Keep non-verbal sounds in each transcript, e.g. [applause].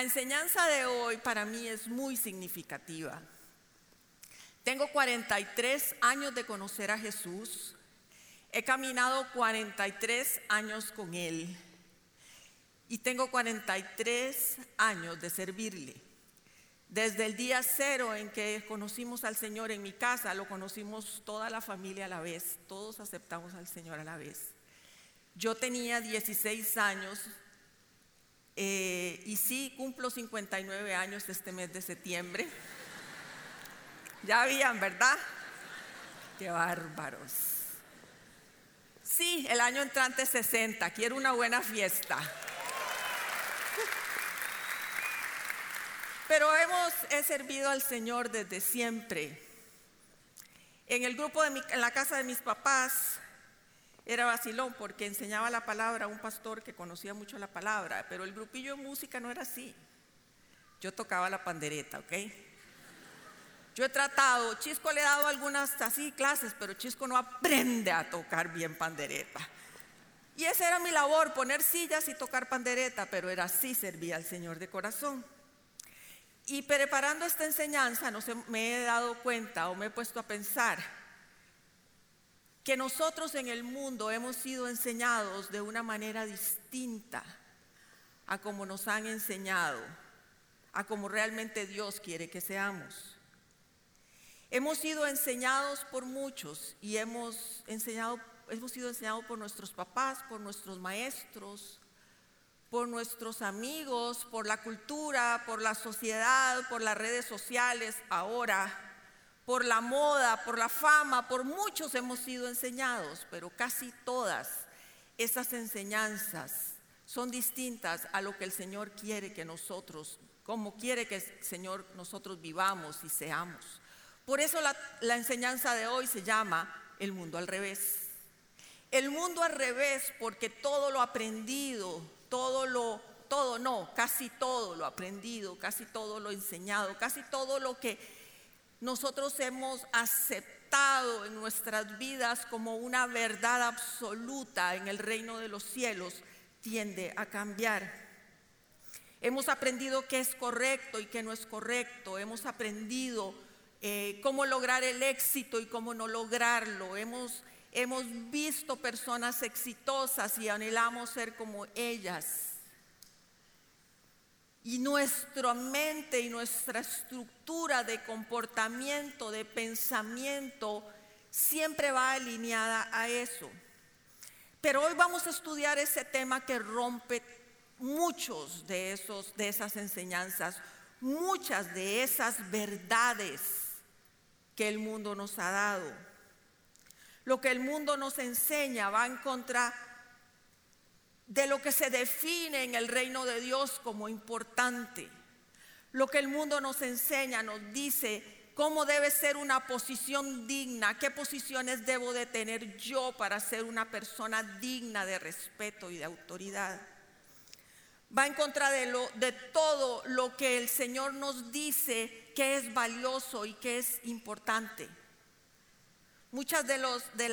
Enseñanza de hoy para mí es muy significativa. Tengo 43 años de conocer a Jesús. He caminado 43 años con Él. Y tengo 43 años de servirle. Desde el día cero en que conocimos al Señor en mi casa, lo conocimos toda la familia a la vez. Todos aceptamos al Señor a la vez. Yo tenía 16 años eh, y sí cumplo 59 años este mes de septiembre. Ya habían, ¿verdad? Qué bárbaros. Sí, el año entrante 60. Quiero una buena fiesta. Pero hemos he servido al Señor desde siempre. En el grupo de en la casa de mis papás era vacilón porque enseñaba la palabra a un pastor que conocía mucho la palabra, pero el grupillo de música no era así. Yo tocaba la pandereta, ¿ok? Yo he tratado, Chisco le he dado algunas así clases, pero Chisco no aprende a tocar bien pandereta. Y esa era mi labor, poner sillas y tocar pandereta, pero era así, servía al Señor de corazón. Y preparando esta enseñanza, no sé, me he dado cuenta o me he puesto a pensar que nosotros en el mundo hemos sido enseñados de una manera distinta a como nos han enseñado, a como realmente Dios quiere que seamos. Hemos sido enseñados por muchos y hemos enseñado hemos sido enseñados por nuestros papás, por nuestros maestros, por nuestros amigos, por la cultura, por la sociedad, por las redes sociales, ahora por la moda, por la fama, por muchos hemos sido enseñados, pero casi todas esas enseñanzas son distintas a lo que el Señor quiere que nosotros, como quiere que el Señor nosotros vivamos y seamos. Por eso la, la enseñanza de hoy se llama el mundo al revés. El mundo al revés porque todo lo aprendido, todo lo, todo no, casi todo lo aprendido, casi todo lo enseñado, casi todo lo que nosotros hemos aceptado en nuestras vidas como una verdad absoluta en el reino de los cielos, tiende a cambiar. Hemos aprendido qué es correcto y qué no es correcto. Hemos aprendido eh, cómo lograr el éxito y cómo no lograrlo. Hemos, hemos visto personas exitosas y anhelamos ser como ellas. Y nuestra mente y nuestra estructura de comportamiento, de pensamiento, siempre va alineada a eso. Pero hoy vamos a estudiar ese tema que rompe muchos de, esos, de esas enseñanzas, muchas de esas verdades que el mundo nos ha dado. Lo que el mundo nos enseña va en contra de lo que se define en el reino de Dios como importante. Lo que el mundo nos enseña, nos dice cómo debe ser una posición digna, qué posiciones debo de tener yo para ser una persona digna de respeto y de autoridad. Va en contra de, de todo lo que el Señor nos dice que es valioso y que es importante. Muchas de, los, de,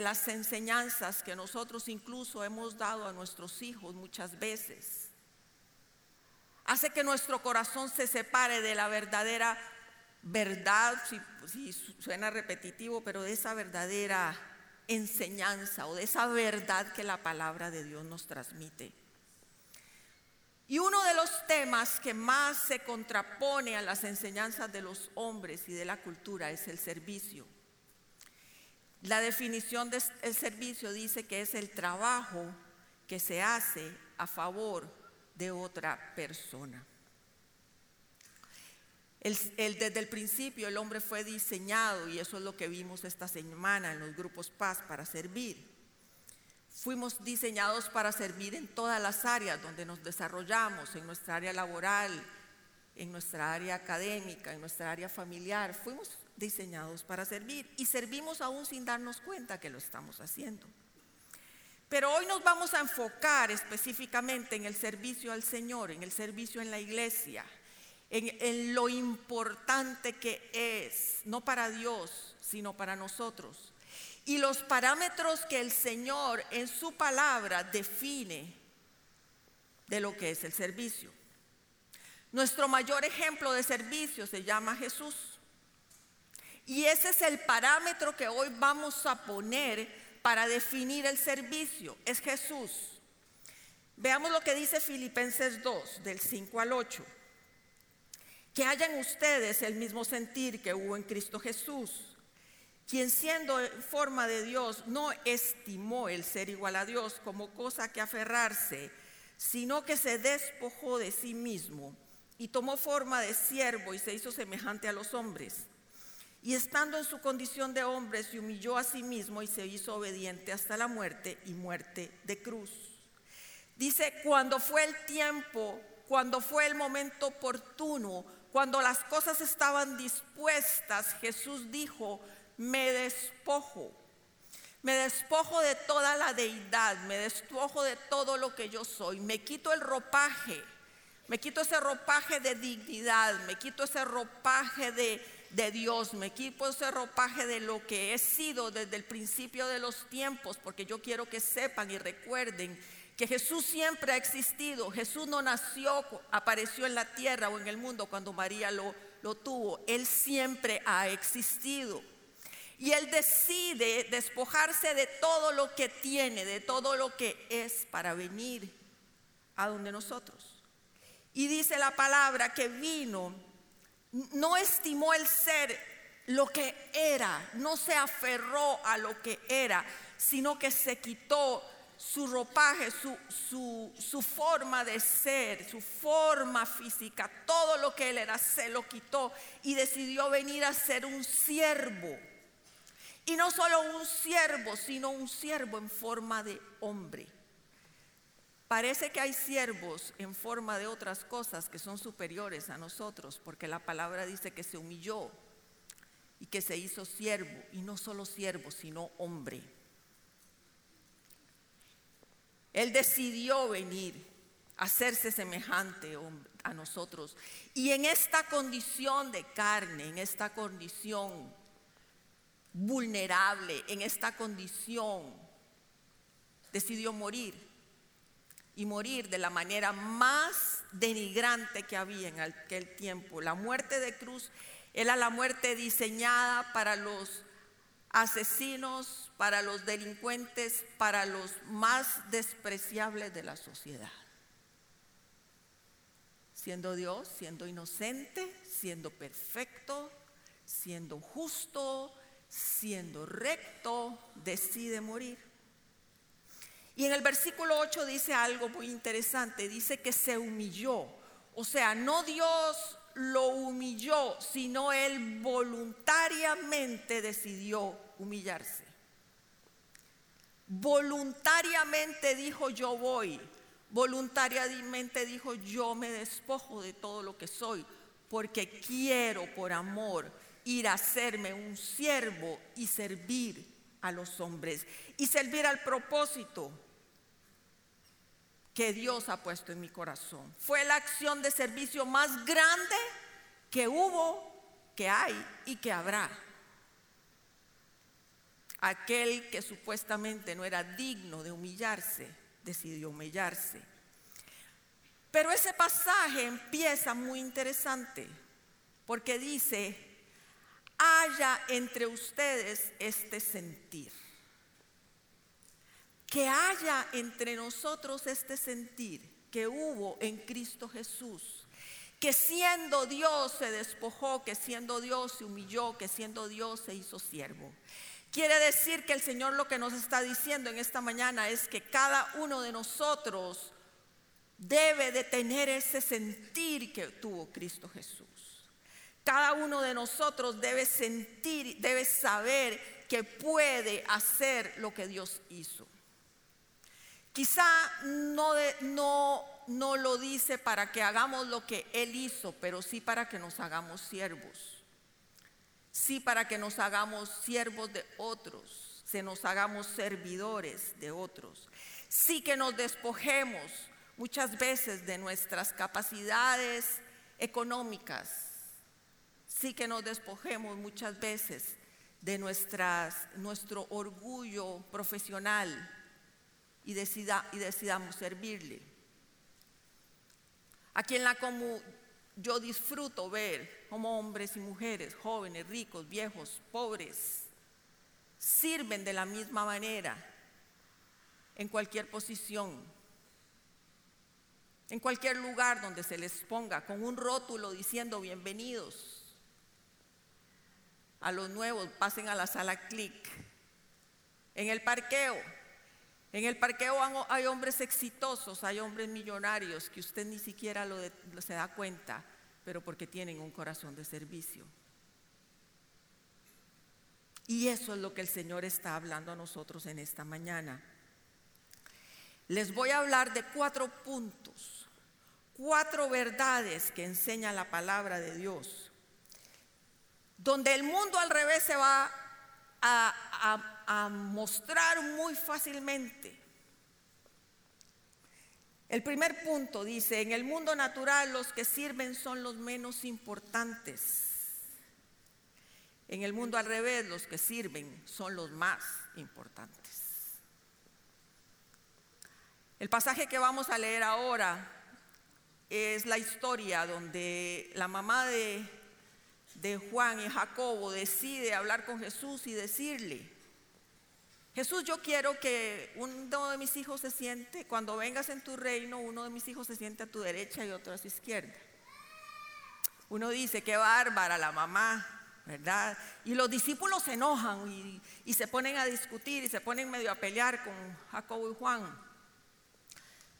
las, enseñanzas que nosotros incluso hemos dado a nuestros hijos muchas veces hace que nuestro corazón se separe de la verdadera verdad, si, si suena repetitivo, pero de esa verdadera enseñanza o de esa verdad que la palabra de Dios nos transmite. Y uno de los temas que más se contrapone a las enseñanzas de los hombres y de la cultura es el servicio. La definición del servicio dice que es el trabajo que se hace a favor de otra persona. desde el principio el hombre fue diseñado, y eso es lo que vimos esta semana en los grupos Paz, para servir. Fuimos diseñados para servir en todas las áreas donde nos desarrollamos, en nuestra área laboral, en nuestra área académica, en nuestra área familiar. Fuimos diseñados para servir y servimos aún sin darnos cuenta que lo estamos haciendo. Pero hoy nos vamos a enfocar específicamente en el servicio al Señor, en el servicio en la iglesia, en, lo importante que es, no para Dios, sino para nosotros. Y los parámetros que el Señor en su palabra define de lo que es el servicio. Nuestro mayor ejemplo de servicio se llama Jesús. Y ese es el parámetro que hoy vamos a poner para definir el servicio. Es Jesús. Veamos lo que dice Filipenses 2, del 5 al 8. Que hayan ustedes el mismo sentir que hubo en Cristo Jesús, quien siendo en forma de Dios no estimó el ser igual a Dios como cosa que aferrarse, sino que se despojó de sí mismo y tomó forma de siervo y se hizo semejante a los hombres. Y estando en su condición de hombre, se humilló a sí mismo y se hizo obediente hasta la muerte y muerte de cruz. Dice, cuando fue el tiempo, cuando fue el momento oportuno, cuando las cosas estaban dispuestas, Jesús dijo, me despojo, me despojo de toda la deidad, me despojo de todo lo que yo soy, me quito el ropaje me quito ese ropaje de dignidad, me quito ese ropaje de, de, Dios, me quito ese ropaje de lo que he sido desde el principio de los tiempos, porque yo quiero que sepan y recuerden que Jesús siempre ha existido. Jesús no nació, apareció en la tierra o en el mundo cuando María lo, lo tuvo. Él siempre ha existido. Y Él decide despojarse de todo lo que tiene, de todo lo que es para venir a donde nosotros. Y dice la palabra que vino, no estimó el ser lo que era, no se aferró a lo que era, sino que se quitó su ropaje, su, su, forma de ser, su forma física, todo lo que él era, se lo quitó y decidió venir a ser un siervo. Y no solo un siervo, sino un siervo en forma de hombre. Parece que hay siervos en forma de otras cosas que son superiores a nosotros, porque la palabra dice que se humilló y que se hizo siervo, y no solo siervo, sino hombre. Él decidió venir, a hacerse semejante a nosotros. Y en esta condición de carne, en esta condición vulnerable, en esta condición, decidió morir y morir de la manera más denigrante que había en aquel tiempo. La muerte de cruz era la muerte diseñada para los asesinos, para los delincuentes, para los más despreciables de la sociedad. Siendo Dios, siendo inocente, siendo perfecto, siendo justo, siendo recto, decide morir. Y en el versículo 8 dice algo muy interesante, dice que se humilló. O sea, no Dios lo humilló, sino él voluntariamente decidió humillarse. Voluntariamente dijo yo voy, voluntariamente dijo yo me despojo de todo lo que soy, porque quiero por amor ir a hacerme un siervo y servir a los hombres y servir al propósito que Dios ha puesto en mi corazón. Fue la acción de servicio más grande que hubo, que hay y que habrá. Aquel que supuestamente no era digno de humillarse, decidió humillarse. Pero ese pasaje empieza muy interesante, porque dice, haya entre ustedes este sentir que haya entre nosotros este sentir que hubo en Cristo Jesús, que siendo Dios se despojó, que siendo Dios se humilló, que siendo Dios se hizo siervo. Quiere decir que el Señor lo que nos está diciendo en esta mañana es que cada uno de nosotros debe de tener ese sentir que tuvo Cristo Jesús. Cada uno de nosotros debe sentir, debe saber que puede hacer lo que Dios hizo. Quizá no, no, no lo dice para que hagamos lo que Él hizo, pero sí para que nos hagamos siervos. Sí para que nos hagamos siervos de otros, se nos hagamos servidores de otros. Sí que nos despojemos muchas veces de nuestras capacidades económicas. Sí que nos despojemos muchas veces de nuestras, nuestro orgullo profesional y, decida, y decidamos servirle. Aquí en la yo disfruto ver cómo hombres y mujeres, jóvenes, ricos, viejos, pobres, sirven de la misma manera en cualquier posición, en cualquier lugar donde se les ponga con un rótulo diciendo bienvenidos a los nuevos, pasen a la sala clic. En el parqueo, en el parqueo hay hombres exitosos, hay hombres millonarios que usted ni siquiera se da cuenta, pero porque tienen un corazón de servicio. Y eso es lo que el Señor está hablando a nosotros en esta mañana. Les voy a hablar de cuatro puntos, cuatro verdades que enseña la palabra de Dios, donde el mundo al revés se va a mostrar muy fácilmente. El primer punto dice, en el mundo natural los que sirven son los menos importantes. En el mundo al revés los que sirven son los más importantes. El pasaje que vamos a leer ahora es la historia donde la mamá de, de Juan y Jacobo decide hablar con Jesús y decirle, Jesús, yo quiero que uno de mis hijos se siente, cuando vengas en tu reino, uno de mis hijos se siente a tu derecha y otro a su izquierda. Uno dice, qué bárbara la mamá, ¿verdad? Y los discípulos se enojan y, se ponen a discutir y se ponen medio a pelear con Jacobo y Juan.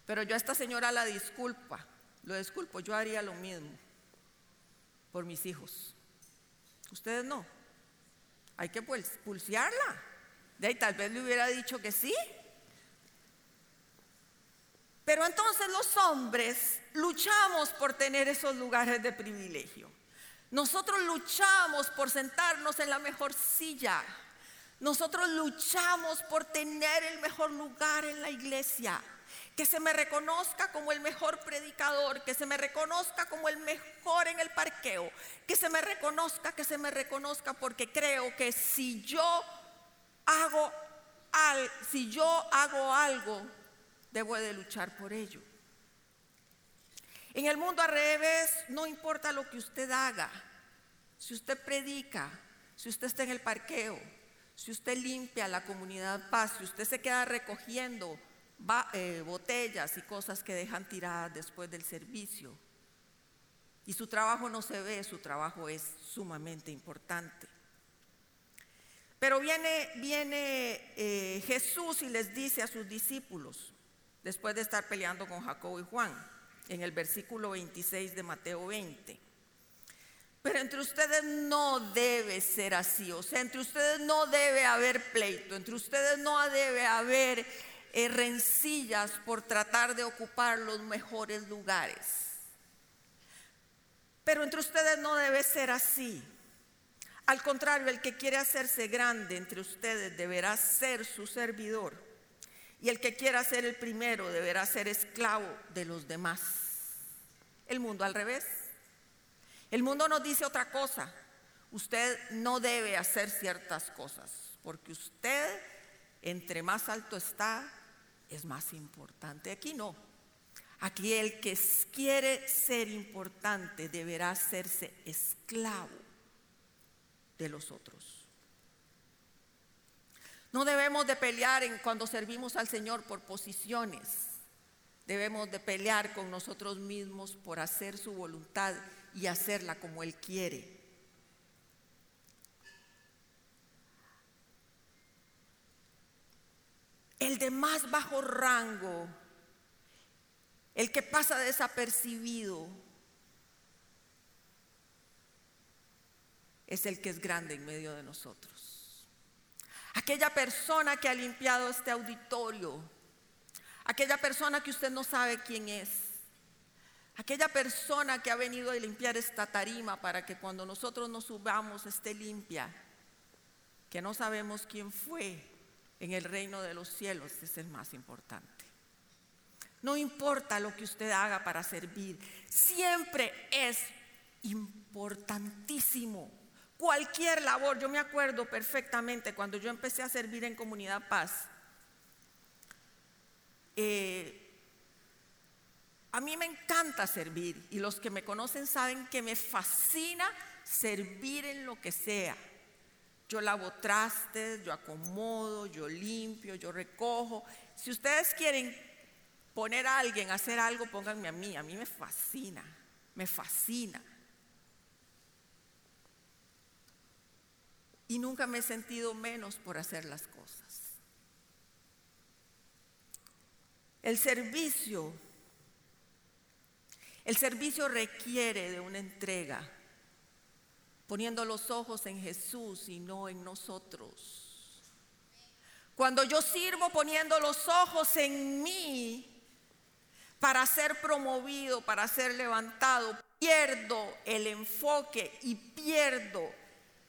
Pero yo a esta señora la disculpa, lo disculpo, yo haría lo mismo por mis hijos. Ustedes no. Hay que pulsearla. De ahí tal vez le hubiera dicho que sí. Pero entonces los hombres luchamos por tener esos lugares de privilegio. Nosotros luchamos por sentarnos en la mejor silla. Nosotros luchamos por tener el mejor lugar en la iglesia. Que se me reconozca como el mejor predicador, que se me reconozca como el mejor en el parqueo, que se me reconozca, que se me reconozca, porque creo que si yo hago al, si yo hago algo, debo de luchar por ello. En el mundo al revés, no importa lo que usted haga, si usted predica, si usted está en el parqueo, si usted limpia la comunidad paz, si usted se queda recogiendo eh, botellas y cosas que dejan tiradas después del servicio, y su trabajo no se ve, su trabajo es sumamente importante. Pero viene, eh, Jesús y les dice a sus discípulos, después de estar peleando con Jacobo y Juan, en el versículo 26 de Mateo 20. Pero entre ustedes no debe ser así, o sea, entre ustedes no debe haber pleito, entre ustedes no debe haber eh, rencillas por tratar de ocupar los mejores lugares. Pero entre ustedes no debe ser así. Al contrario, el que quiere hacerse grande entre ustedes deberá ser su servidor. Y el que quiera ser el primero deberá ser esclavo de los demás. El mundo al revés. El mundo nos dice otra cosa. Usted no debe hacer ciertas cosas, porque usted, entre más alto está, es más importante. Aquí no. Aquí el que quiere ser importante deberá hacerse esclavo de los otros. No debemos de pelear en cuando servimos al Señor por posiciones. Debemos de pelear con nosotros mismos por hacer su voluntad y hacerla como Él quiere. El de más bajo rango, el que pasa desapercibido, es el que es grande en medio de nosotros. Aquella persona que ha limpiado este auditorio, aquella persona que usted no sabe quién es, aquella persona que ha venido a limpiar esta tarima para que cuando nosotros nos subamos esté limpia, que no sabemos quién fue en el reino de los cielos, es el más importante. No importa lo que usted haga para servir, siempre es importantísimo cualquier labor. Yo me acuerdo perfectamente cuando yo empecé a servir en Comunidad Paz. Eh, A mí me encanta servir y los que me conocen saben que me fascina servir en lo que sea. Yo lavo trastes, yo acomodo, yo limpio, yo recojo. Si ustedes quieren poner a alguien a hacer algo, pónganme a mí. A mí me fascina, me fascina. Y nunca me he sentido menos por hacer las cosas. El servicio, el servicio requiere de una entrega poniendo los ojos en Jesús y no en nosotros. Cuando yo sirvo poniendo los ojos en mí para ser promovido, para ser levantado, pierdo el enfoque y pierdo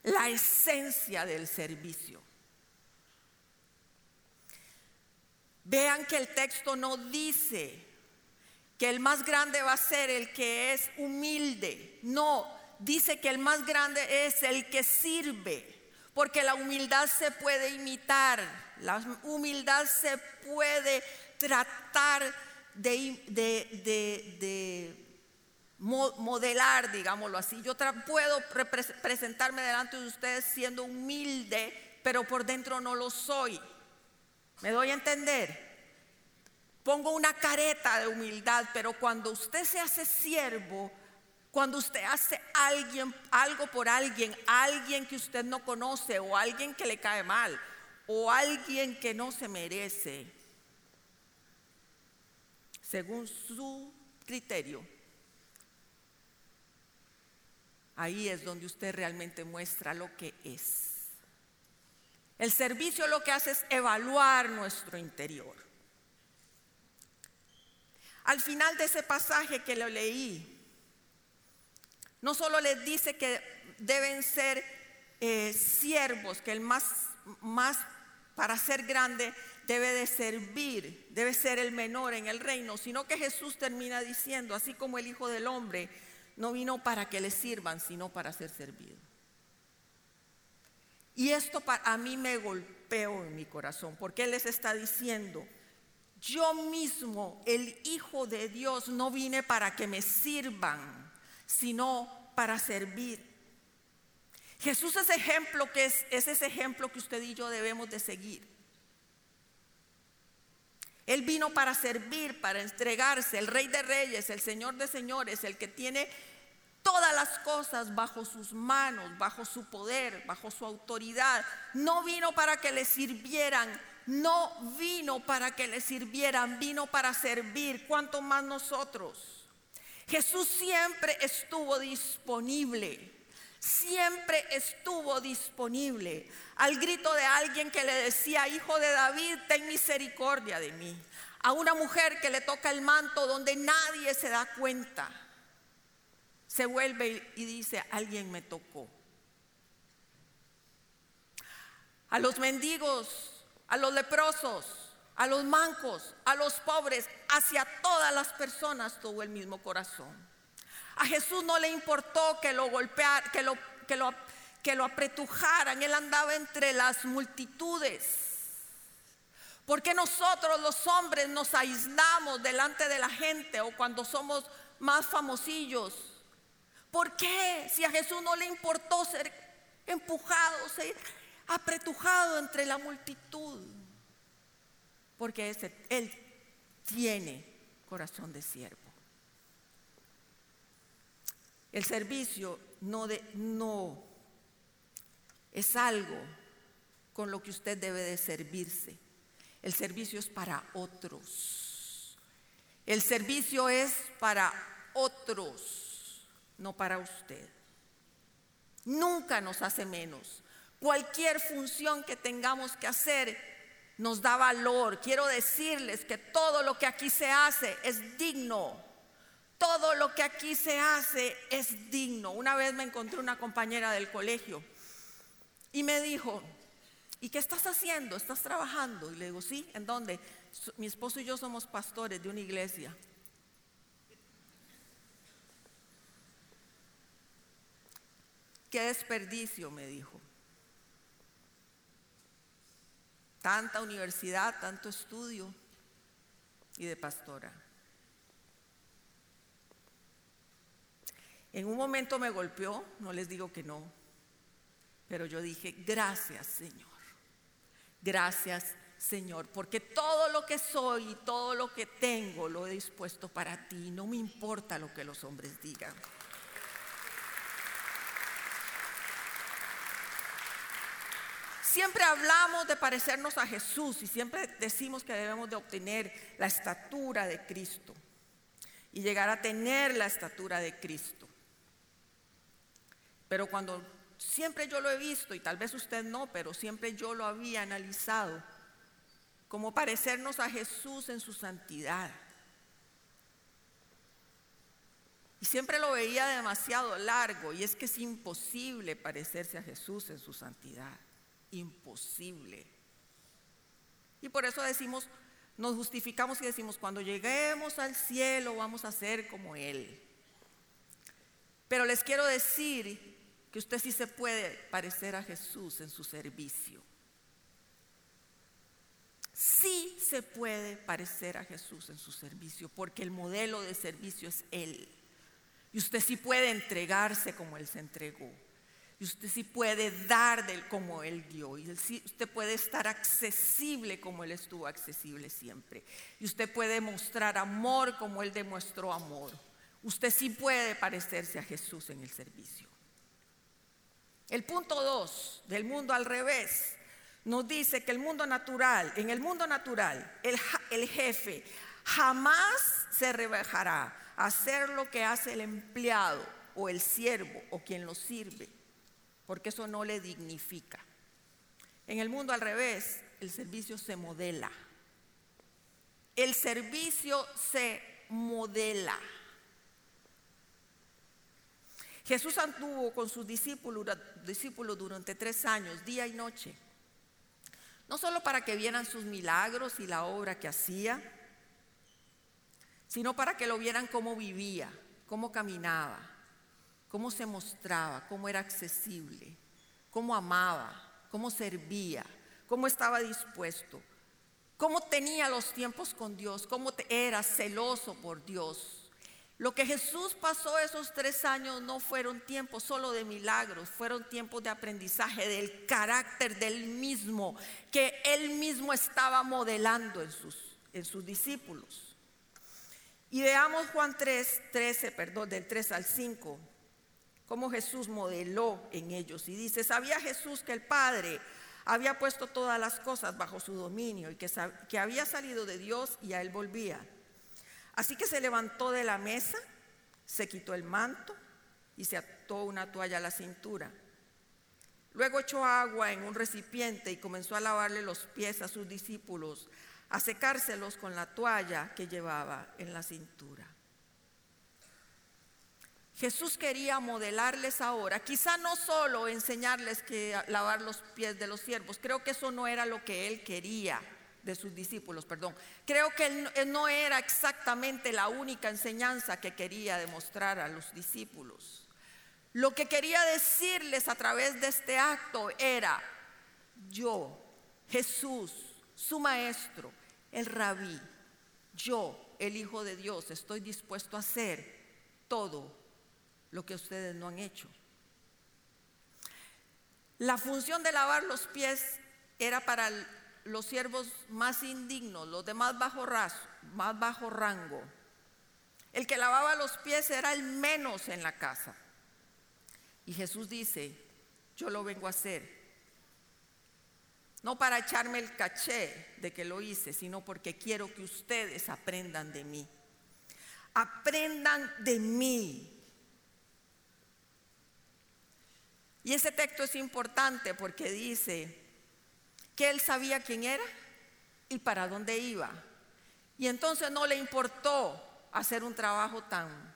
la esencia del servicio. Vean que el texto no dice que el más grande va a ser el que es humilde. No, dice que el más grande es el que sirve, porque la humildad se puede imitar, la humildad se puede tratar de, de, modelar, digámoslo así. Yo puedo presentarme delante de ustedes siendo humilde, pero por dentro no lo soy. ¿Me doy a entender? Pongo una careta de humildad, pero cuando usted se hace siervo, cuando usted hace alguien, algo por alguien, alguien que usted no conoce o alguien que le cae mal o alguien que no se merece, según su criterio, ahí es donde usted realmente muestra lo que es. El servicio lo que hace es evaluar nuestro interior. Al final de ese pasaje que lo leí, no solo les dice que deben ser eh, siervos, que el más, más para ser grande debe de servir, debe ser el menor en el reino, sino que Jesús termina diciendo, así como el Hijo del Hombre no vino para que le sirvan, sino para ser servido. Y esto a mí me golpeó en mi corazón, porque Él les está diciendo, yo mismo, el Hijo de Dios, no vine para que me sirvan, sino para servir. Jesús es ejemplo que es, ese ejemplo que usted y yo debemos de seguir. Él vino para servir, para entregarse, el Rey de Reyes, el Señor de Señores, el que tiene todas las cosas bajo sus manos, bajo su poder, bajo su autoridad. No vino para que le sirvieran, no vino para que le sirvieran, vino para servir. ¿Cuánto más nosotros? Jesús siempre estuvo disponible. Siempre estuvo disponible al grito de alguien que le decía, hijo de David, ten misericordia de mí. A una mujer que le toca el manto donde nadie se da cuenta. Se vuelve y dice, alguien me tocó. A los mendigos, a los leprosos, a los mancos, a los pobres, hacia todas las personas tuvo el mismo corazón. A Jesús no le importó que lo lo, que lo, que lo apretujaran, él andaba entre las multitudes. Porque nosotros los hombres nos aislamos delante de la gente o cuando somos más famosillos? ¿Por qué? Si a Jesús no le importó ser empujado, ser apretujado entre la multitud porque Él tiene corazón de siervo. El servicio no, no es algo con lo que usted debe de servirse. El servicio es para otros. El servicio es para otros, no para usted. Nunca nos hace menos. Cualquier función que tengamos que hacer nos da valor. Quiero decirles que todo lo que aquí se hace es digno. Todo lo que aquí se hace es digno. Una vez me encontré una compañera del colegio y me dijo, ¿y qué estás haciendo? ¿Estás trabajando? Y le digo, sí, ¿en dónde? Mi esposo y yo somos pastores de una iglesia. Qué desperdicio, me dijo. tanta universidad, tanto estudio y de pastora. En un momento me golpeó, no les digo que no, pero yo dije, gracias Señor, gracias Señor, porque todo lo que soy y todo lo que tengo lo he dispuesto para ti, no me importa lo que los hombres digan. Siempre hablamos de parecernos a Jesús y siempre decimos que debemos de obtener la estatura de Cristo y llegar a tener la estatura de Cristo. Pero cuando siempre yo lo he visto, y tal vez usted no, pero siempre yo lo había analizado, como parecernos a Jesús en su santidad. Y siempre lo veía demasiado largo, y es que es imposible parecerse a Jesús en su santidad. Imposible. Y por eso decimos, nos justificamos y decimos, cuando lleguemos al cielo vamos a ser como Él. Pero les quiero decir que usted sí se puede parecer a Jesús en su servicio. Sí se puede parecer a Jesús en su servicio, porque el modelo de servicio es Él. Y usted sí puede entregarse como Él se entregó. Y usted sí puede dar del como Él dio. Y usted puede estar accesible como Él estuvo accesible siempre. Y usted puede mostrar amor como Él demostró amor. Usted sí puede parecerse a Jesús en el servicio. El punto 2 del mundo al revés nos dice que el mundo natural, en el mundo natural, el, el jefe jamás se rebajará a hacer lo que hace el empleado o el siervo o quien lo sirve, porque eso no le dignifica. En el mundo al revés, el servicio se modela. El servicio se modela. Jesús anduvo con sus discípulos, durante tres años, día y noche. No solo para que vieran sus milagros y la obra que hacía, sino para que lo vieran cómo vivía, cómo caminaba, cómo se mostraba, cómo era accesible, cómo amaba, cómo servía, cómo estaba dispuesto, cómo tenía los tiempos con Dios, cómo era celoso por Dios, lo que Jesús pasó esos tres años no fueron tiempos solo de milagros, fueron tiempos de aprendizaje del carácter del mismo, que él mismo estaba modelando en sus, discípulos. Y veamos Juan 3, 13, perdón, del 3 al 5, cómo Jesús modeló en ellos. Y dice, sabía Jesús que el Padre había puesto todas las cosas bajo su dominio y que, que había salido de Dios y a él volvía. Así que se levantó de la mesa, se quitó el manto y se ató una toalla a la cintura. Luego echó agua en un recipiente y comenzó a lavarle los pies a sus discípulos, a secárselos con la toalla que llevaba en la cintura. Jesús quería modelarles ahora, quizá no solo enseñarles que lavar los pies de los siervos, creo que eso no era lo que él quería de sus discípulos, perdón. Creo que él, no era exactamente la única enseñanza que quería demostrar a los discípulos. Lo que quería decirles a través de este acto era, yo, Jesús, su maestro, el rabí, yo, el Hijo de Dios, estoy dispuesto a hacer todo lo que ustedes no han hecho. La función de lavar los pies era para los siervos más indignos, los de más bajo, más bajo rango. El que lavaba los pies era el menos en la casa. Y Jesús dice, yo lo vengo a hacer. No para echarme el caché de que lo hice, sino porque quiero que ustedes aprendan de mí. Aprendan de mí. Y ese texto es importante porque dice, que él sabía quién era y para dónde iba. Y entonces no le importó hacer un trabajo tan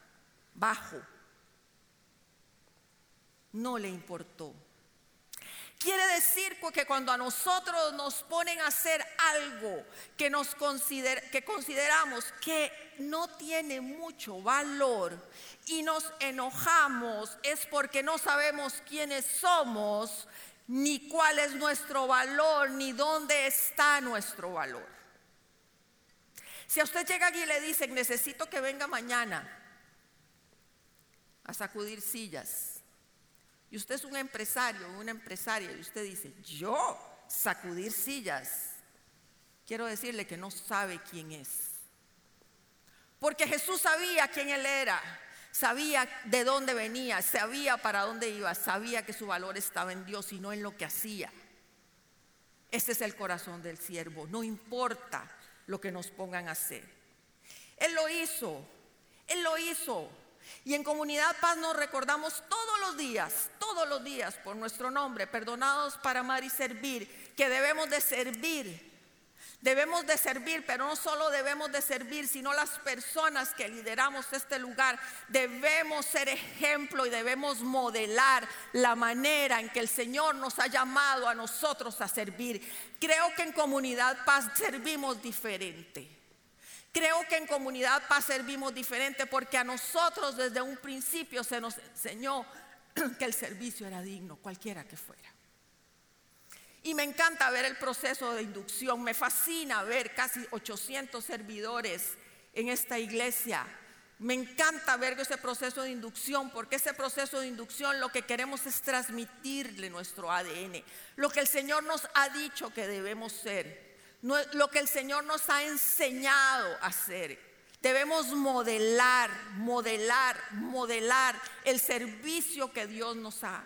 bajo. No le importó. Quiere decir que cuando a nosotros nos ponen a hacer algo que, nos que consideramos que no tiene mucho valor y nos enojamos es porque no sabemos quiénes somos ni cuál es nuestro valor, ni dónde está nuestro valor. Si a usted llega aquí y le dicen, necesito que venga mañana, a sacudir sillas. Y usted es un empresario, una empresaria, y usted dice, yo sacudir sillas. Quiero decirle que no sabe quién es. Porque Jesús sabía quién él era, sabía de dónde venía, sabía para dónde iba, sabía que su valor estaba en Dios y no en lo que hacía. Este es el corazón del siervo, no importa lo que nos pongan a hacer. Él lo hizo, Él lo hizo. Y en Comunidad Paz nos recordamos todos los días, todos los días por nuestro nombre, perdonados para amar y servir, que debemos de servir Debemos de servir, pero no solo debemos de servir, sino las personas que lideramos este lugar debemos ser ejemplo y debemos modelar la manera en que el Señor nos ha llamado a nosotros a servir. Creo que en comunidad paz servimos diferente. Creo que en comunidad paz servimos diferente porque a nosotros desde un principio se nos enseñó [clears throat] que el servicio era digno, cualquiera que fuera. Y me encanta ver el proceso de inducción, me fascina ver casi 800 servidores en esta iglesia. Me encanta ver ese proceso de inducción, porque ese proceso de inducción lo que queremos es transmitirle nuestro ADN, lo que el Señor nos ha dicho que debemos ser, lo que el Señor nos ha enseñado a hacer. Debemos modelar, modelar, modelar el servicio que Dios nos ha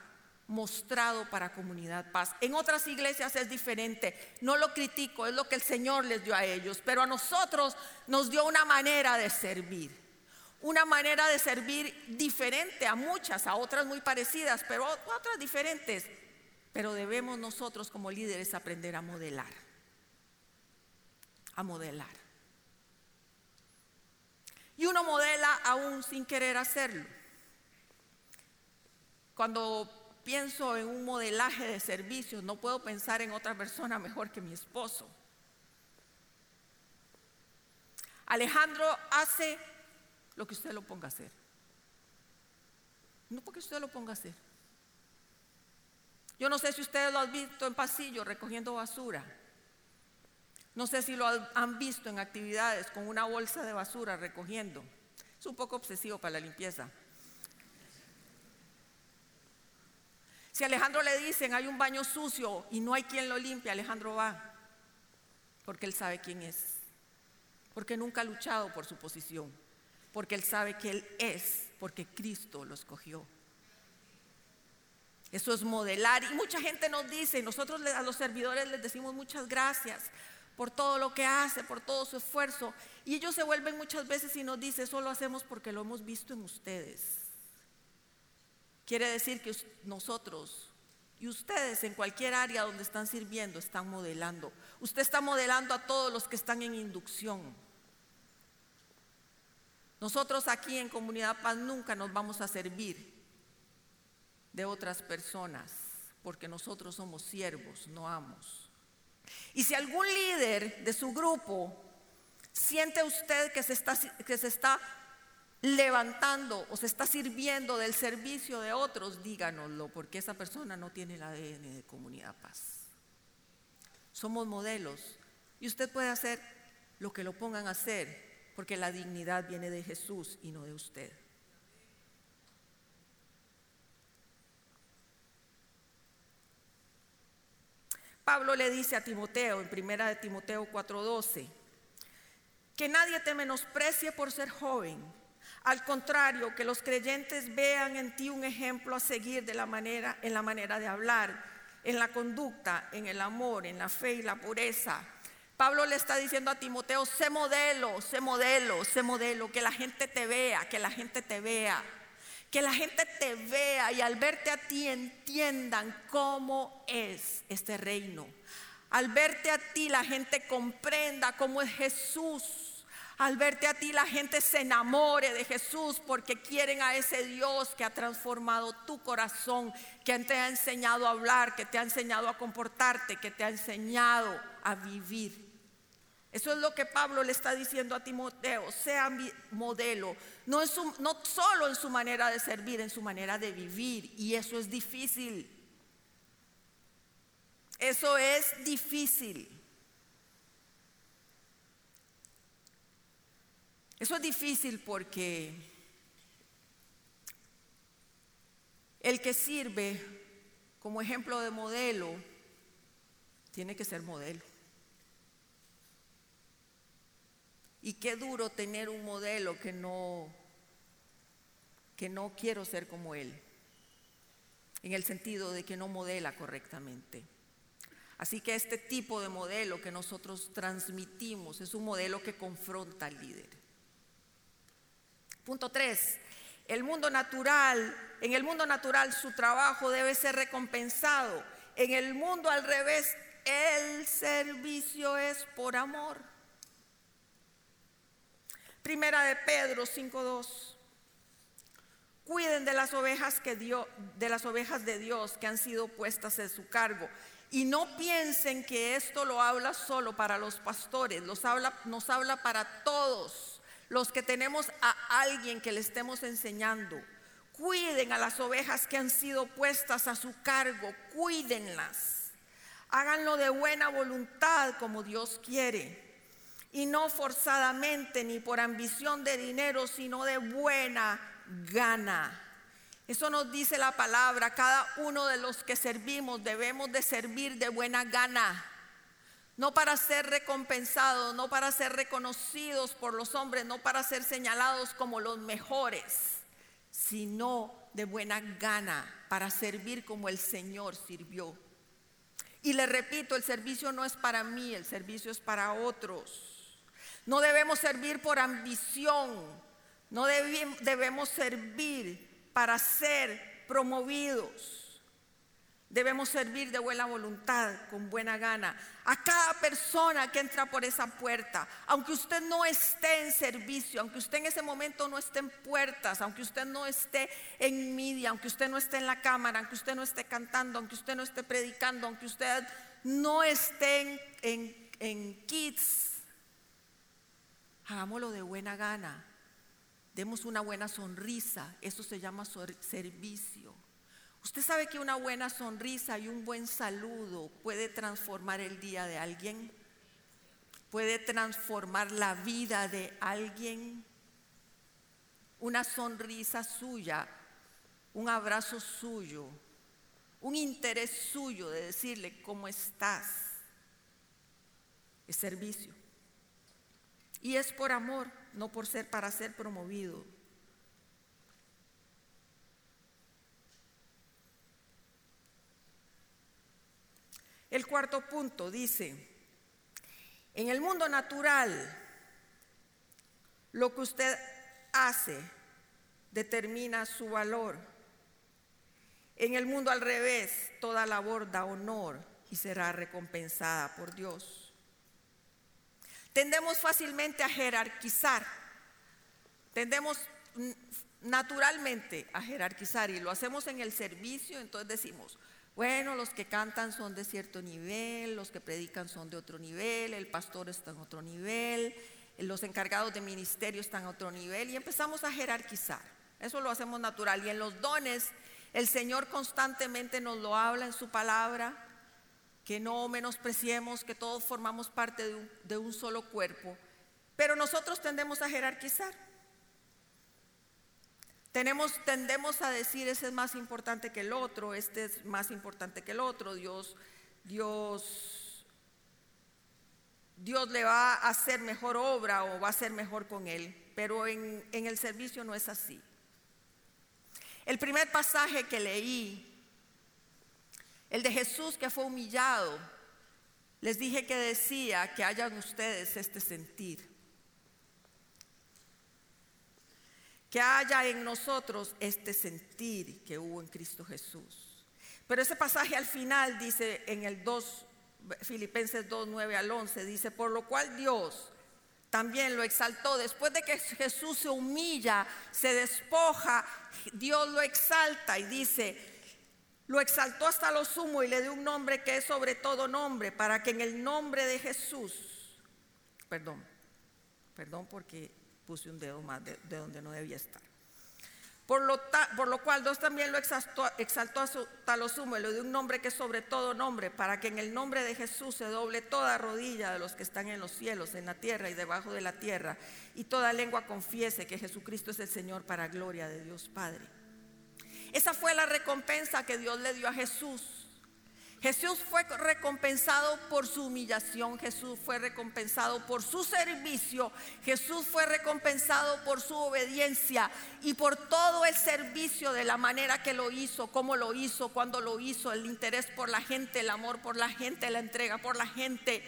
mostrado para comunidad paz. En otras iglesias es diferente, no lo critico, es lo que el Señor les dio a ellos, pero a nosotros nos dio una manera de servir, una manera de servir diferente a muchas, a otras muy parecidas, pero otras diferentes. Pero debemos nosotros como líderes aprender a modelar, a modelar. Y uno modela aún sin querer hacerlo. Cuando pienso en un modelaje de servicios, no puedo pensar en otra persona mejor que mi esposo. Alejandro hace lo que usted lo ponga a hacer. No porque usted lo ponga a hacer. Yo no sé si ustedes lo han visto en pasillo recogiendo basura. No sé si lo han visto en actividades con una bolsa de basura recogiendo. Es un poco obsesivo para la limpieza. Si a Alejandro le dicen hay un baño sucio y no hay quien lo limpie, Alejandro va, porque él sabe quién es, porque nunca ha luchado por su posición, porque él sabe que él es, porque Cristo lo escogió. Eso es modelar. Y mucha gente nos dice, nosotros a los servidores les decimos muchas gracias por todo lo que hace, por todo su esfuerzo. Y ellos se vuelven muchas veces y nos dicen, eso lo hacemos porque lo hemos visto en ustedes. Quiere decir que nosotros y ustedes en cualquier área donde están sirviendo están modelando. Usted está modelando a todos los que están en inducción. Nosotros aquí en Comunidad Paz nunca nos vamos a servir de otras personas porque nosotros somos siervos, no amos. Y si algún líder de su grupo siente usted que se está, que se está levantando o se está sirviendo del servicio de otros, díganoslo, porque esa persona no tiene el ADN de comunidad paz. Somos modelos y usted puede hacer lo que lo pongan a hacer, porque la dignidad viene de Jesús y no de usted. Pablo le dice a Timoteo en primera de Timoteo 4:12 que nadie te menosprecie por ser joven al contrario, que los creyentes vean en ti un ejemplo a seguir de la manera, en la manera de hablar, en la conducta, en el amor, en la fe y la pureza. Pablo le está diciendo a Timoteo, sé modelo, sé modelo, sé modelo, que la gente te vea, que la gente te vea, que la gente te vea y al verte a ti entiendan cómo es este reino. Al verte a ti la gente comprenda cómo es Jesús al verte a ti la gente se enamore de Jesús porque quieren a ese Dios que ha transformado tu corazón, que te ha enseñado a hablar, que te ha enseñado a comportarte, que te ha enseñado a vivir. Eso es lo que Pablo le está diciendo a Timoteo, sea modelo, no, no solo en su manera de servir, en su manera de vivir. Y eso es difícil. Eso es difícil. Eso es difícil porque el que sirve como ejemplo de modelo tiene que ser modelo. Y qué duro tener un modelo que no que no quiero ser como él. En el sentido de que no modela correctamente. Así que este tipo de modelo que nosotros transmitimos es un modelo que confronta al líder. Punto 3. El mundo natural, en el mundo natural su trabajo debe ser recompensado. En el mundo al revés, el servicio es por amor. Primera de Pedro 5:2. Cuiden de las ovejas que de las ovejas de Dios que han sido puestas en su cargo. Y no piensen que esto lo habla solo para los pastores, los habla, nos habla para todos los que tenemos a alguien que le estemos enseñando. Cuiden a las ovejas que han sido puestas a su cargo, cuídenlas. Háganlo de buena voluntad como Dios quiere. Y no forzadamente ni por ambición de dinero, sino de buena gana. Eso nos dice la palabra. Cada uno de los que servimos debemos de servir de buena gana no para ser recompensados, no para ser reconocidos por los hombres, no para ser señalados como los mejores, sino de buena gana, para servir como el Señor sirvió. Y le repito, el servicio no es para mí, el servicio es para otros. No debemos servir por ambición, no debemos servir para ser promovidos. Debemos servir de buena voluntad, con buena gana, a cada persona que entra por esa puerta. Aunque usted no esté en servicio, aunque usted en ese momento no esté en puertas, aunque usted no esté en media, aunque usted no esté en la cámara, aunque usted no esté cantando, aunque usted no esté predicando, aunque usted no esté en, en kids, hagámoslo de buena gana. Demos una buena sonrisa. Eso se llama servicio. Usted sabe que una buena sonrisa y un buen saludo puede transformar el día de alguien, puede transformar la vida de alguien. Una sonrisa suya, un abrazo suyo, un interés suyo de decirle cómo estás, es servicio. Y es por amor, no por ser para ser promovido. El cuarto punto dice, en el mundo natural, lo que usted hace determina su valor. En el mundo al revés, toda labor da honor y será recompensada por Dios. Tendemos fácilmente a jerarquizar, tendemos naturalmente a jerarquizar y lo hacemos en el servicio, entonces decimos, bueno, los que cantan son de cierto nivel, los que predican son de otro nivel, el pastor está en otro nivel, los encargados de ministerio están a otro nivel y empezamos a jerarquizar. Eso lo hacemos natural. Y en los dones, el Señor constantemente nos lo habla en su palabra, que no menospreciemos, que todos formamos parte de un, de un solo cuerpo. Pero nosotros tendemos a jerarquizar. Tenemos, tendemos a decir, ese es más importante que el otro, este es más importante que el otro, Dios, Dios, Dios le va a hacer mejor obra o va a ser mejor con él, pero en, en el servicio no es así. El primer pasaje que leí, el de Jesús que fue humillado, les dije que decía que hayan ustedes este sentir. Que haya en nosotros este sentir que hubo en Cristo Jesús. Pero ese pasaje al final dice en el 2, Filipenses 2, 9 al 11, dice, por lo cual Dios también lo exaltó. Después de que Jesús se humilla, se despoja, Dios lo exalta y dice, lo exaltó hasta lo sumo y le dio un nombre que es sobre todo nombre, para que en el nombre de Jesús, perdón, perdón porque puse un dedo más de, donde no debía estar. Por lo, por lo, cual Dios también lo exaltó, exaltó a su tal sumo y le dio un nombre que sobre todo nombre, para que en el nombre de Jesús se doble toda rodilla de los que están en los cielos, en la tierra y debajo de la tierra, y toda lengua confiese que Jesucristo es el Señor para gloria de Dios Padre. Esa fue la recompensa que Dios le dio a Jesús. Jesús fue recompensado por su humillación, Jesús fue recompensado por su servicio, Jesús fue recompensado por su obediencia y por todo el servicio de la manera que lo hizo, cómo lo hizo, cuándo lo hizo, el interés por la gente, el amor por la gente, la entrega por la gente,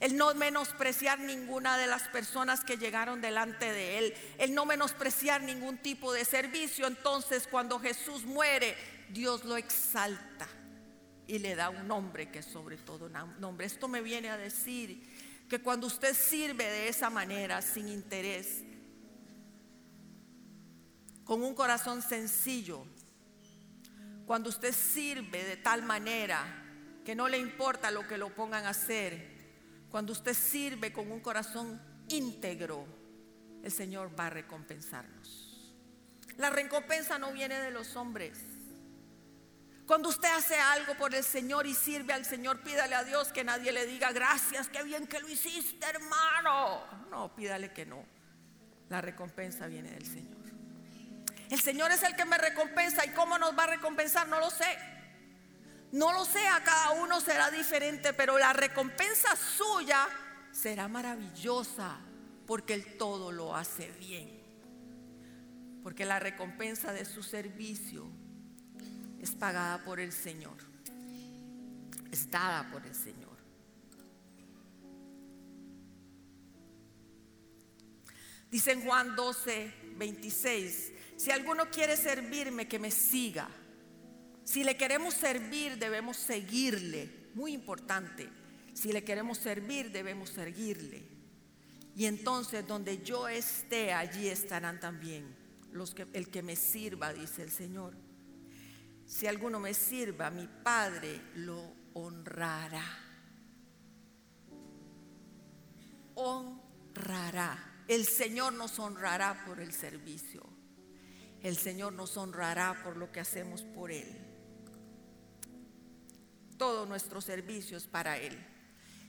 el no menospreciar ninguna de las personas que llegaron delante de él, el no menospreciar ningún tipo de servicio. Entonces cuando Jesús muere, Dios lo exalta y le da un nombre que es sobre todo nombre. Esto me viene a decir que cuando usted sirve de esa manera, sin interés, con un corazón sencillo, cuando usted sirve de tal manera que no le importa lo que lo pongan a hacer, cuando usted sirve con un corazón íntegro, el Señor va a recompensarnos. La recompensa no viene de los hombres. Cuando usted hace algo por el Señor y sirve al Señor, pídale a Dios que nadie le diga gracias, qué bien que lo hiciste, hermano. No, pídale que no. La recompensa viene del Señor. El Señor es el que me recompensa y cómo nos va a recompensar, no lo sé. No lo sé, a cada uno será diferente, pero la recompensa suya será maravillosa porque Él todo lo hace bien. Porque la recompensa de su servicio es pagada por el Señor, es dada por el Señor. Dice en Juan 12, 26, si alguno quiere servirme, que me siga. Si le queremos servir, debemos seguirle. Muy importante. Si le queremos servir, debemos seguirle. Y entonces donde yo esté, allí estarán también los que el que me sirva, dice el Señor. Si alguno me sirva, mi Padre lo honrará. Honrará. El Señor nos honrará por el servicio. El Señor nos honrará por lo que hacemos por Él. Todo nuestro servicio es para Él.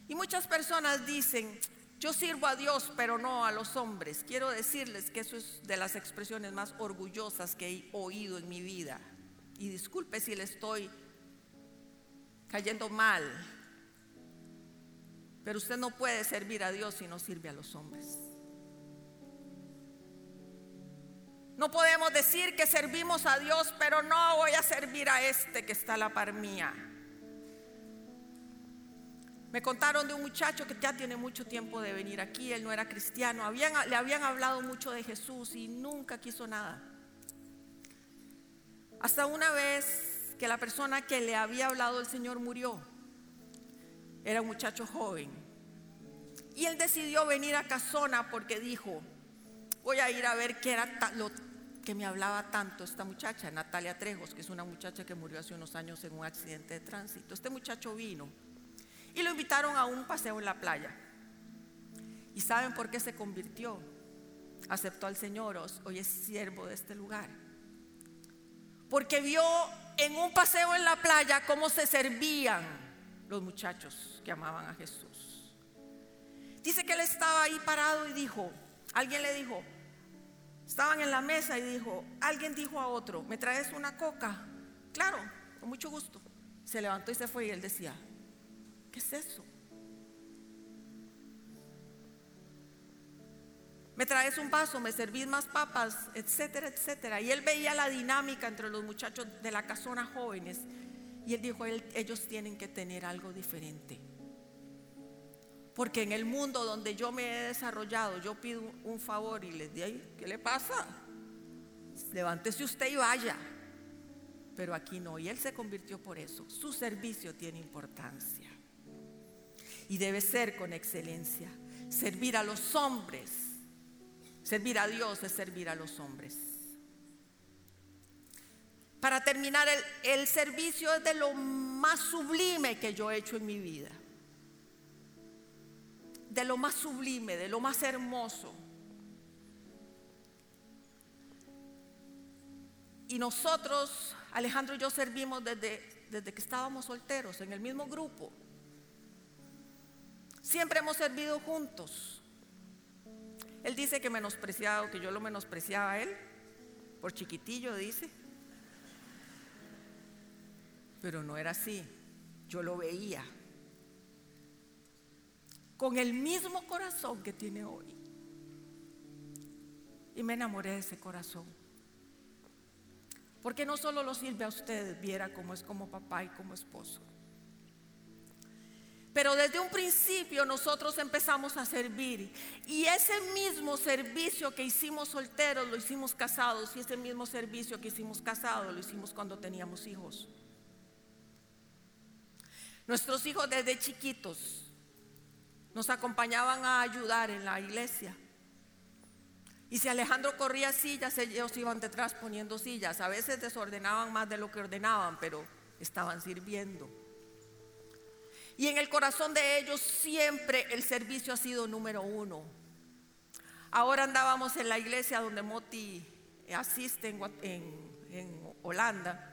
Y muchas personas dicen, yo sirvo a Dios, pero no a los hombres. Quiero decirles que eso es de las expresiones más orgullosas que he oído en mi vida y disculpe si le estoy cayendo mal, pero usted no puede servir a Dios si no sirve a los hombres. No podemos decir que servimos a Dios, pero no voy a servir a este que está a la par mía. Me contaron de un muchacho que ya tiene mucho tiempo de venir aquí, él no era cristiano, le habían hablado mucho de Jesús y nunca quiso nada. Hasta una vez que la persona que le había hablado el Señor murió. Era un muchacho joven. Y él decidió venir a Casona porque dijo, voy a ir a ver qué era lo que me hablaba tanto esta muchacha, Natalia Trejos, que es una muchacha que murió hace unos años en un accidente de tránsito. Este muchacho vino y lo invitaron a un paseo en la playa. ¿Y saben por qué se convirtió? Aceptó al Señor, hoy es siervo de este lugar porque vio en un paseo en la playa cómo se servían los muchachos que amaban a Jesús. Dice que él estaba ahí parado y dijo, alguien le dijo, estaban en la mesa y dijo, alguien dijo a otro, ¿me traes una coca? Claro, con mucho gusto. Se levantó y se fue y él decía, ¿qué es eso? Me traes un vaso, me servís más papas, etcétera, etcétera. Y él veía la dinámica entre los muchachos de la casona jóvenes. Y él dijo, ellos tienen que tener algo diferente. Porque en el mundo donde yo me he desarrollado, yo pido un favor y les digo, ¿qué le pasa? Levántese usted y vaya. Pero aquí no, y él se convirtió por eso. Su servicio tiene importancia. Y debe ser con excelencia. Servir a los hombres Servir a Dios es servir a los hombres. Para terminar, el, servicio es de lo más sublime que yo he hecho en mi vida. De lo más sublime, de lo más hermoso. Y nosotros, Alejandro y yo servimos desde, desde que estábamos solteros, en el mismo grupo. Siempre hemos servido juntos. Él dice que menospreciado, que yo lo menospreciaba a él, por chiquitillo dice. pero no era así. Yo lo veía con el mismo corazón que tiene hoy. Y me enamoré de ese corazón. Porque no solo lo sirve a usted, viera cómo es como papá y como esposo. Pero desde un principio nosotros empezamos a servir. Y ese mismo servicio que hicimos solteros lo hicimos casados. Y ese mismo servicio que hicimos casados lo hicimos cuando teníamos hijos. Nuestros hijos desde chiquitos nos acompañaban a ayudar en la iglesia. Y si Alejandro corría sillas, ellos iban detrás poniendo sillas. A veces desordenaban más de lo que ordenaban, pero estaban sirviendo. Y en el corazón de ellos siempre el servicio ha sido número uno. Ahora andábamos en la iglesia donde Moti asiste en, Holanda.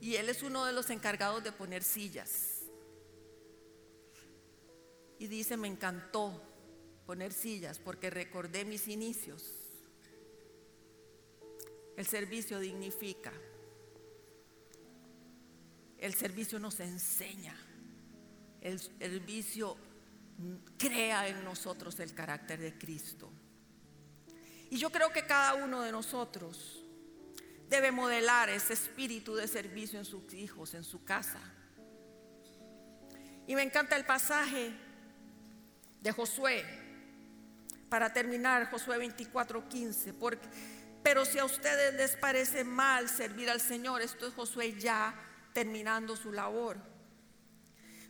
Y él es uno de los encargados de poner sillas. Y dice, me encantó poner sillas porque recordé mis inicios. El servicio dignifica. El servicio nos enseña. El servicio crea en nosotros el carácter de Cristo. Y yo creo que cada uno de nosotros debe modelar ese espíritu de servicio en sus hijos, en su casa. Y me encanta el pasaje de Josué, para terminar, Josué 24:15, porque pero si a ustedes les parece mal servir al Señor, esto es Josué ya terminando su labor.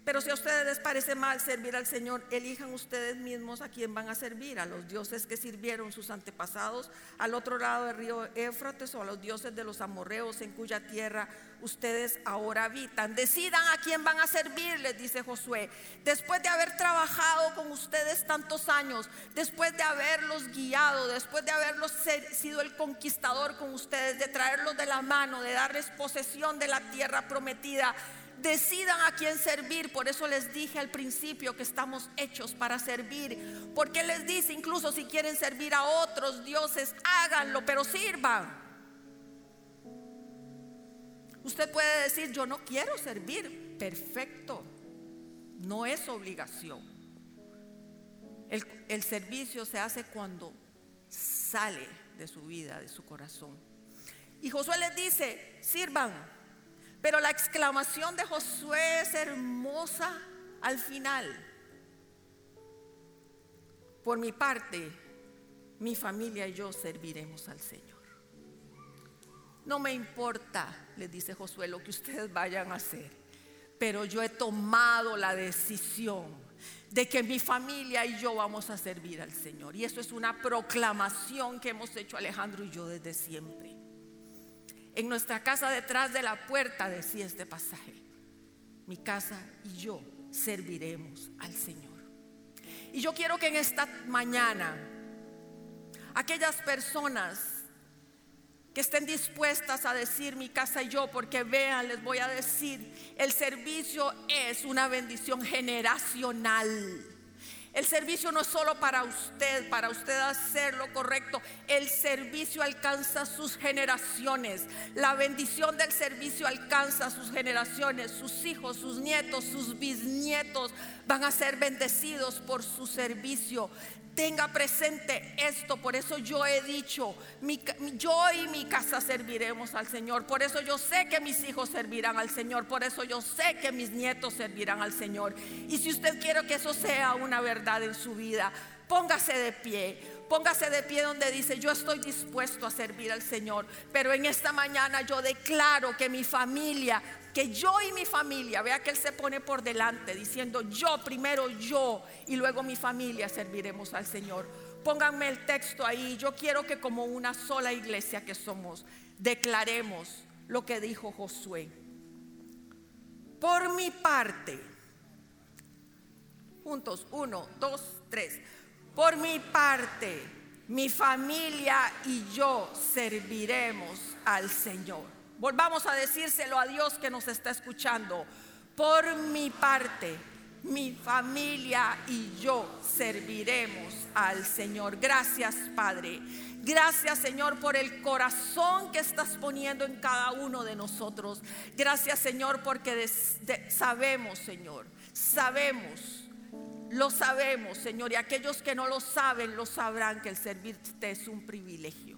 Pero si a ustedes les parece mal servir al Señor, elijan ustedes mismos a quién van a servir, a los dioses que sirvieron sus antepasados al otro lado del río Éfrates o a los dioses de los amorreos en cuya tierra ustedes ahora habitan. Decidan a quién van a servir, les dice Josué. Después de haber trabajado con ustedes tantos años, después de haberlos guiado, después de haberlos sido el conquistador con ustedes, de traerlos de la mano, de darles posesión de la tierra prometida decidan a quién servir. Por eso les dije al principio que estamos hechos para servir. Porque les dice, incluso si quieren servir a otros dioses, háganlo, pero sirvan. Usted puede decir, yo no quiero servir. Perfecto. No es obligación. El, el servicio se hace cuando sale de su vida, de su corazón. Y Josué les dice, sirvan pero la exclamación de Josué es hermosa al final. Por mi parte, mi familia y yo serviremos al Señor. No me importa, le dice Josué, lo que ustedes vayan a hacer, pero yo he tomado la decisión de que mi familia y yo vamos a servir al Señor. Y eso es una proclamación que hemos hecho Alejandro y yo desde siempre. En nuestra casa detrás de la puerta decía este pasaje, mi casa y yo serviremos al Señor. Y yo quiero que en esta mañana aquellas personas que estén dispuestas a decir mi casa y yo, porque vean, les voy a decir, el servicio es una bendición generacional. El servicio no es solo para usted, para usted hacer lo correcto. El servicio alcanza sus generaciones. La bendición del servicio alcanza sus generaciones. Sus hijos, sus nietos, sus bisnietos van a ser bendecidos por su servicio tenga presente esto. Por eso yo he dicho, yo y mi casa serviremos al Señor. Por eso yo sé que mis hijos servirán al Señor. Por eso yo sé que mis nietos servirán al Señor. Y si usted quiere que eso sea una verdad en su vida, póngase de pie. Póngase de pie donde dice, yo estoy dispuesto a servir al Señor, pero en esta mañana yo declaro que mi familia que yo y mi familia, vea que Él se pone por delante diciendo, yo primero yo y luego mi familia serviremos al Señor. Pónganme el texto ahí, yo quiero que como una sola iglesia que somos, declaremos lo que dijo Josué. Por mi parte, juntos, uno, dos, tres, por mi parte, mi familia y yo serviremos al Señor. Volvamos a decírselo a Dios que nos está escuchando. Por mi parte, mi familia y yo serviremos al Señor. Gracias, Padre. Gracias, Señor, por el corazón que estás poniendo en cada uno de nosotros. Gracias, Señor, porque sabemos, Señor, sabemos, lo sabemos, Señor, y aquellos que no lo saben, lo sabrán que el servirte es un privilegio.